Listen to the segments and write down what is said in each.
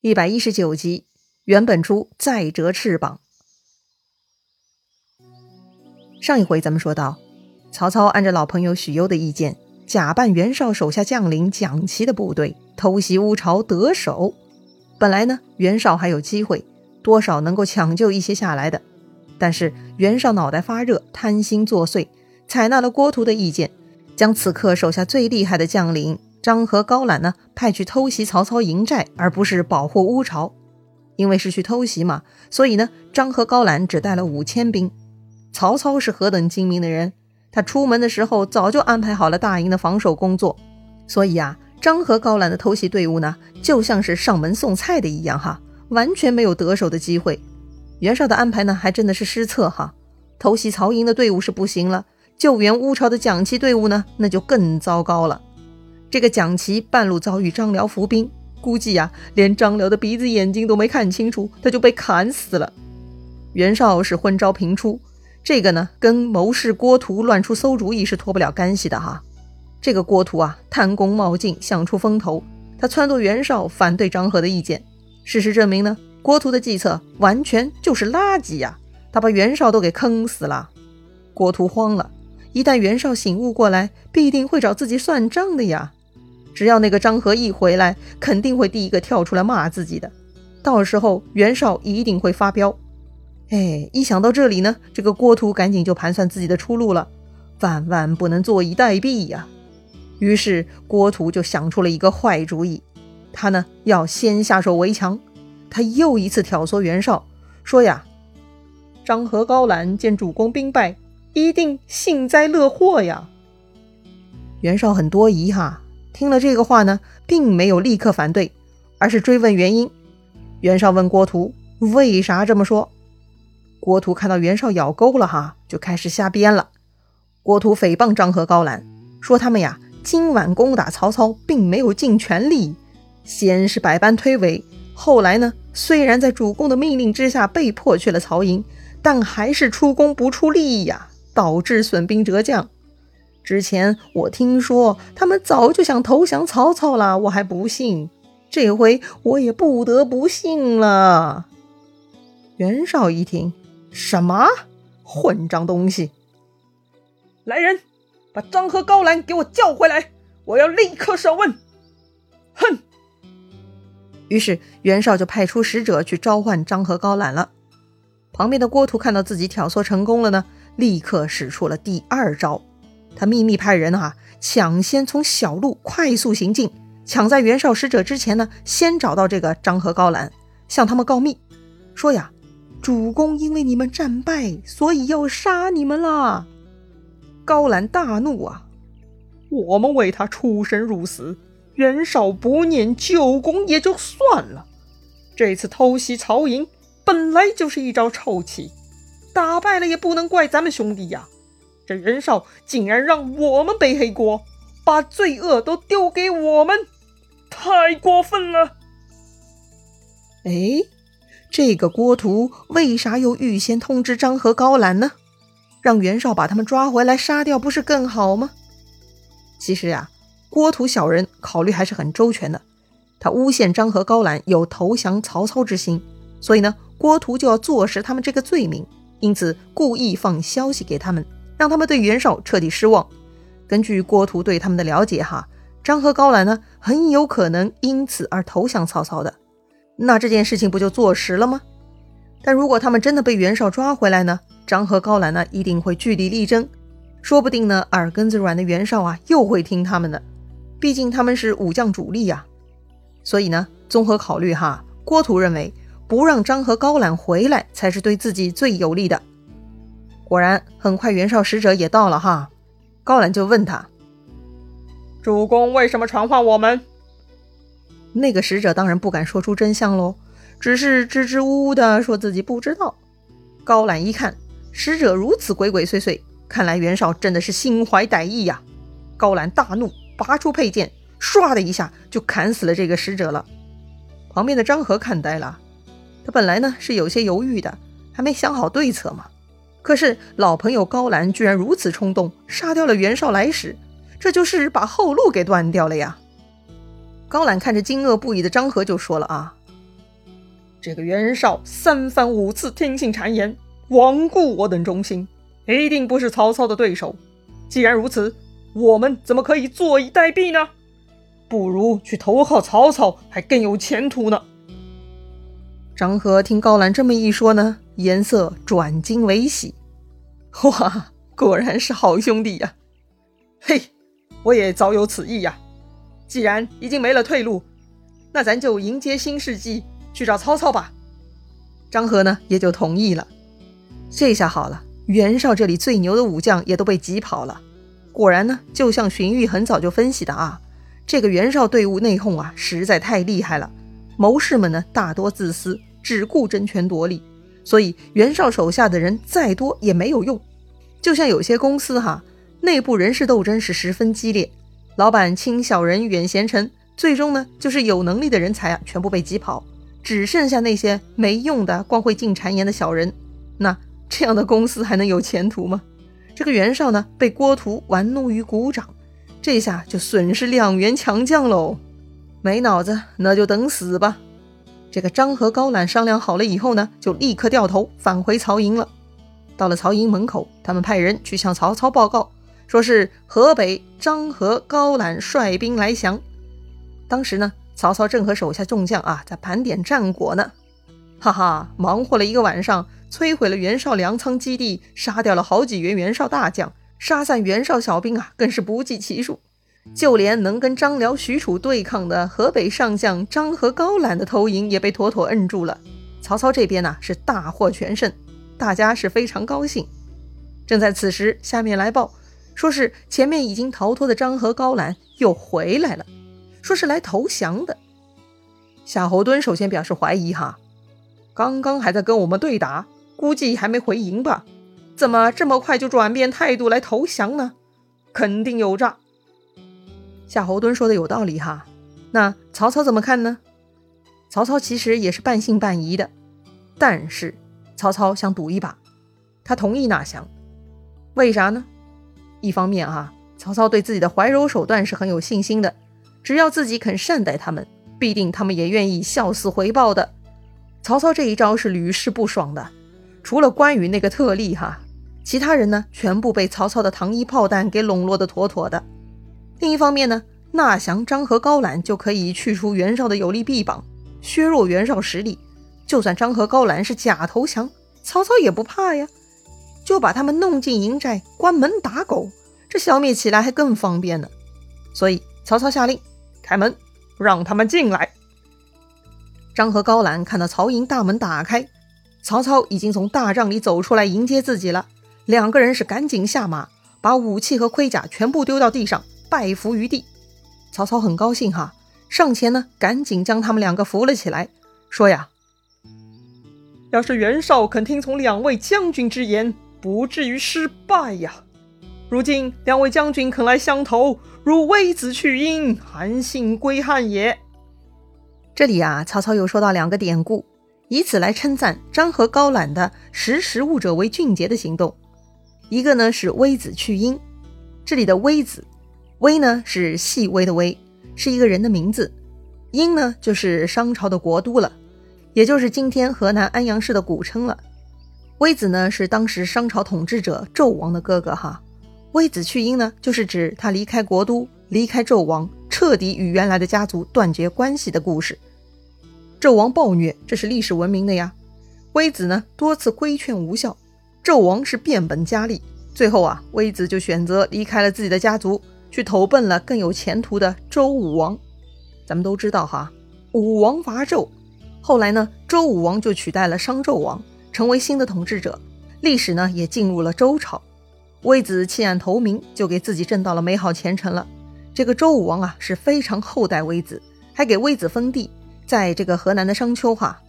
一百一十九集，原本初再折翅膀。上一回咱们说到，曹操按照老朋友许攸的意见，假扮袁绍手下将领蒋奇的部队，偷袭乌巢得手。本来呢，袁绍还有机会，多少能够抢救一些下来的。但是袁绍脑袋发热，贪心作祟，采纳了郭图的意见，将此刻手下最厉害的将领。张合、高览呢，派去偷袭曹操营寨，而不是保护乌巢。因为是去偷袭嘛，所以呢，张合、高览只带了五千兵。曹操是何等精明的人，他出门的时候早就安排好了大营的防守工作。所以啊，张合、高览的偷袭队伍呢，就像是上门送菜的一样哈，完全没有得手的机会。袁绍的安排呢，还真的是失策哈。偷袭曹营的队伍是不行了，救援乌巢的蒋齐队伍呢，那就更糟糕了。这个蒋奇半路遭遇张辽伏兵，估计呀，连张辽的鼻子眼睛都没看清楚，他就被砍死了。袁绍是昏招频出，这个呢，跟谋士郭图乱出馊主意是脱不了干系的哈。这个郭图啊，贪功冒进，想出风头，他撺掇袁绍反对张合的意见。事实证明呢，郭图的计策完全就是垃圾呀，他把袁绍都给坑死了。郭图慌了，一旦袁绍醒悟过来，必定会找自己算账的呀。只要那个张合一回来，肯定会第一个跳出来骂自己的。到时候袁绍一定会发飙。哎，一想到这里呢，这个郭图赶紧就盘算自己的出路了，万万不能坐以待毙呀。于是郭图就想出了一个坏主意，他呢要先下手为强。他又一次挑唆袁绍说呀：“张合、高览见主公兵败，一定幸灾乐祸呀。”袁绍很多疑哈。听了这个话呢，并没有立刻反对，而是追问原因。袁绍问郭图为啥这么说，郭图看到袁绍咬钩了哈，就开始瞎编了。郭图诽谤张合、高览，说他们呀今晚攻打曹操，并没有尽全力，先是百般推诿，后来呢虽然在主公的命令之下被迫去了曹营，但还是出工不出力呀，导致损兵折将。之前我听说他们早就想投降曹操了，我还不信，这回我也不得不信了。袁绍一听，什么混账东西！来人，把张合、高览给我叫回来，我要立刻审问。哼！于是袁绍就派出使者去召唤张合、高览了。旁边的郭图看到自己挑唆成功了呢，立刻使出了第二招。他秘密派人哈，抢先从小路快速行进，抢在袁绍使者之前呢，先找到这个张合、高览，向他们告密，说呀，主公因为你们战败，所以要杀你们啦。高览大怒啊，我们为他出生入死，袁绍不念旧功也就算了，这次偷袭曹营本来就是一招臭棋，打败了也不能怪咱们兄弟呀。这袁绍竟然让我们背黑锅，把罪恶都丢给我们，太过分了！哎，这个郭图为啥又预先通知张合、高览呢？让袁绍把他们抓回来杀掉，不是更好吗？其实呀，郭图小人考虑还是很周全的。他诬陷张合、高览有投降曹操之心，所以呢，郭图就要坐实他们这个罪名，因此故意放消息给他们。让他们对袁绍彻底失望。根据郭图对他们的了解，哈，张合、高览呢，很有可能因此而投降曹操的。那这件事情不就坐实了吗？但如果他们真的被袁绍抓回来呢？张合、高览呢，一定会据理力争，说不定呢，耳根子软的袁绍啊，又会听他们的。毕竟他们是武将主力呀。所以呢，综合考虑，哈，郭图认为不让张合、高览回来，才是对自己最有利的。果然，很快袁绍使者也到了哈。高览就问他：“主公为什么传唤我们？”那个使者当然不敢说出真相喽，只是支支吾吾的说自己不知道。高览一看，使者如此鬼鬼祟祟，看来袁绍真的是心怀歹意呀。高览大怒，拔出佩剑，唰的一下就砍死了这个使者了。旁边的张合看呆了，他本来呢是有些犹豫的，还没想好对策嘛。可是老朋友高览居然如此冲动，杀掉了袁绍来使，这就是把后路给断掉了呀！高览看着惊愕不已的张合，就说了：“啊，这个袁绍三番五次听信谗言，罔顾我等忠心，一定不是曹操的对手。既然如此，我们怎么可以坐以待毙呢？不如去投靠曹操，还更有前途呢。张合听高览这么一说呢，颜色转惊为喜。哇，果然是好兄弟呀！嘿，我也早有此意呀。既然已经没了退路，那咱就迎接新世纪，去找曹操吧。张合呢，也就同意了。这下好了，袁绍这里最牛的武将也都被挤跑了。果然呢，就像荀彧很早就分析的啊，这个袁绍队伍内讧啊，实在太厉害了。谋士们呢，大多自私，只顾争权夺利，所以袁绍手下的人再多也没有用。就像有些公司哈，内部人事斗争是十分激烈。老板轻小人远贤臣，最终呢，就是有能力的人才啊，全部被挤跑，只剩下那些没用的、光会进谗言的小人。那这样的公司还能有前途吗？这个袁绍呢，被郭图玩弄于股掌，这下就损失两员强将喽。没脑子，那就等死吧。这个张和高览商量好了以后呢，就立刻掉头返回曹营了。到了曹营门口，他们派人去向曹操报告。说是河北张合、高览率兵来降。当时呢，曹操正和手下众将啊在盘点战果呢，哈哈，忙活了一个晚上，摧毁了袁绍粮仓基地，杀掉了好几员袁绍大将，杀散袁绍小兵啊，更是不计其数。就连能跟张辽、许褚对抗的河北上将张合、高览的头营也被妥妥摁住了。曹操这边呢是大获全胜，大家是非常高兴。正在此时，下面来报。说是前面已经逃脱的张合、高览又回来了，说是来投降的。夏侯惇首先表示怀疑哈，刚刚还在跟我们对打，估计还没回营吧？怎么这么快就转变态度来投降呢？肯定有诈。夏侯惇说的有道理哈，那曹操怎么看呢？曹操其实也是半信半疑的，但是曹操想赌一把，他同意纳降，为啥呢？一方面啊，曹操对自己的怀柔手段是很有信心的，只要自己肯善待他们，必定他们也愿意效似回报的。曹操这一招是屡试不爽的，除了关羽那个特例哈，其他人呢全部被曹操的糖衣炮弹给笼络的妥妥的。另一方面呢，纳降张合、高览就可以去除袁绍的有力臂膀，削弱袁绍实力。就算张合、高览是假投降，曹操也不怕呀。就把他们弄进营寨，关门打狗，这消灭起来还更方便呢。所以曹操下令开门，让他们进来。张合、高览看到曹营大门打开，曹操已经从大帐里走出来迎接自己了。两个人是赶紧下马，把武器和盔甲全部丢到地上，拜伏于地。曹操很高兴哈，上前呢，赶紧将他们两个扶了起来，说呀：“要是袁绍肯听从两位将军之言。”不至于失败呀！如今两位将军肯来相投，如微子去殷，韩信归汉也。这里啊，曹操又说到两个典故，以此来称赞张合、高览的识时务者为俊杰的行动。一个呢是微子去殷，这里的微子，微呢是细微的微，是一个人的名字。殷呢就是商朝的国都了，也就是今天河南安阳市的古称了。微子呢是当时商朝统治者纣王的哥哥哈。微子去殷呢，就是指他离开国都，离开纣王，彻底与原来的家族断绝关系的故事。纣王暴虐，这是历史闻名的呀。微子呢多次规劝无效，纣王是变本加厉，最后啊，微子就选择离开了自己的家族，去投奔了更有前途的周武王。咱们都知道哈，武王伐纣，后来呢，周武王就取代了商纣王。成为新的统治者，历史呢也进入了周朝。微子弃暗投明，就给自己挣到了美好前程了。这个周武王啊是非常厚待微子，还给微子封地，在这个河南的商丘哈，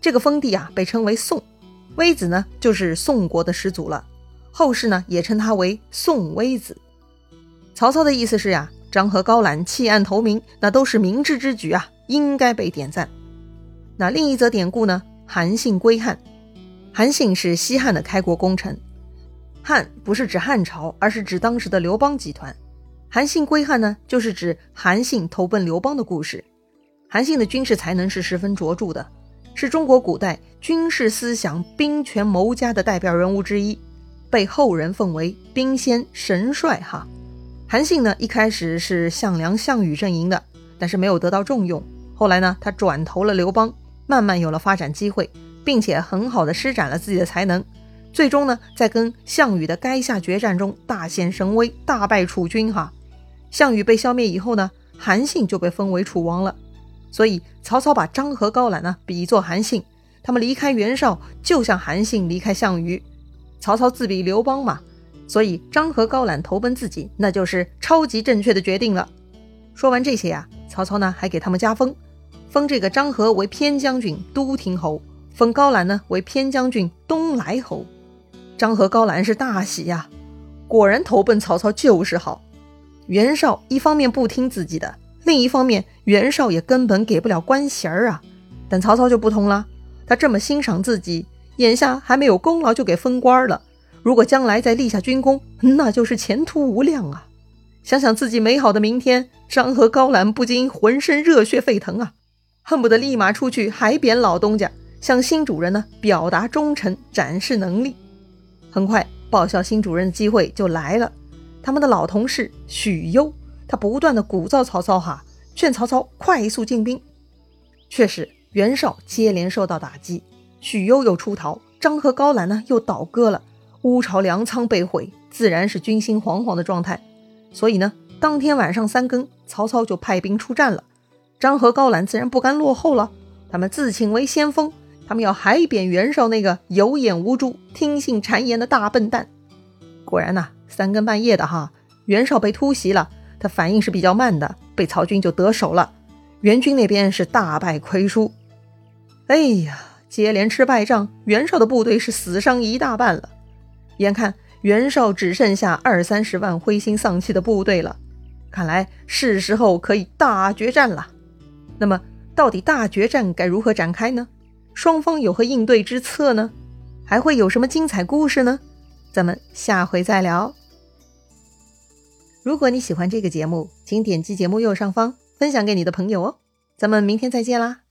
这个封地啊被称为宋。微子呢就是宋国的始祖了，后世呢也称他为宋微子。曹操的意思是呀，张合、高览弃暗投明，那都是明智之举啊，应该被点赞。那另一则典故呢，韩信归汉。韩信是西汉的开国功臣，汉不是指汉朝，而是指当时的刘邦集团。韩信归汉呢，就是指韩信投奔刘邦的故事。韩信的军事才能是十分卓著的，是中国古代军事思想、兵权谋家的代表人物之一，被后人奉为兵仙神帅。哈，韩信呢，一开始是项梁、项羽阵营的，但是没有得到重用。后来呢，他转投了刘邦，慢慢有了发展机会，并且很好的施展了自己的才能。最终呢，在跟项羽的垓下决战中大显神威，大败楚军。哈，项羽被消灭以后呢，韩信就被封为楚王了。所以曹操把张合、高览呢比作韩信，他们离开袁绍就像韩信离开项羽。曹操自比刘邦嘛，所以张合、高览投奔自己，那就是超级正确的决定了。说完这些啊，曹操呢还给他们加封，封这个张合为偏将军、都亭侯，封高览呢为偏将军、东莱侯。张合、高览是大喜呀，果然投奔曹操就是好。袁绍一方面不听自己的。另一方面，袁绍也根本给不了官衔儿啊。但曹操就不同了，他这么欣赏自己，眼下还没有功劳就给封官了。如果将来再立下军功，那就是前途无量啊！想想自己美好的明天，张合、高览不禁浑身热血沸腾啊，恨不得立马出去海扁老东家，向新主人呢表达忠诚，展示能力。很快，报效新主人的机会就来了。他们的老同事许攸。他不断的鼓噪曹操，哈，劝曹操快速进兵。确实，袁绍接连受到打击，许攸又出逃，张合、高览呢又倒戈了，乌巢粮仓被毁，自然是军心惶惶的状态。所以呢，当天晚上三更，曹操就派兵出战了。张合、高览自然不甘落后了，他们自请为先锋，他们要海扁袁绍那个有眼无珠、听信谗言的大笨蛋。果然呐，三更半夜的哈，袁绍被突袭了。他反应是比较慢的，被曹军就得手了。袁军那边是大败亏输。哎呀，接连吃败仗，袁绍的部队是死伤一大半了。眼看袁绍只剩下二三十万灰心丧气的部队了，看来是时候可以大决战了。那么，到底大决战该如何展开呢？双方有何应对之策呢？还会有什么精彩故事呢？咱们下回再聊。如果你喜欢这个节目，请点击节目右上方分享给你的朋友哦。咱们明天再见啦！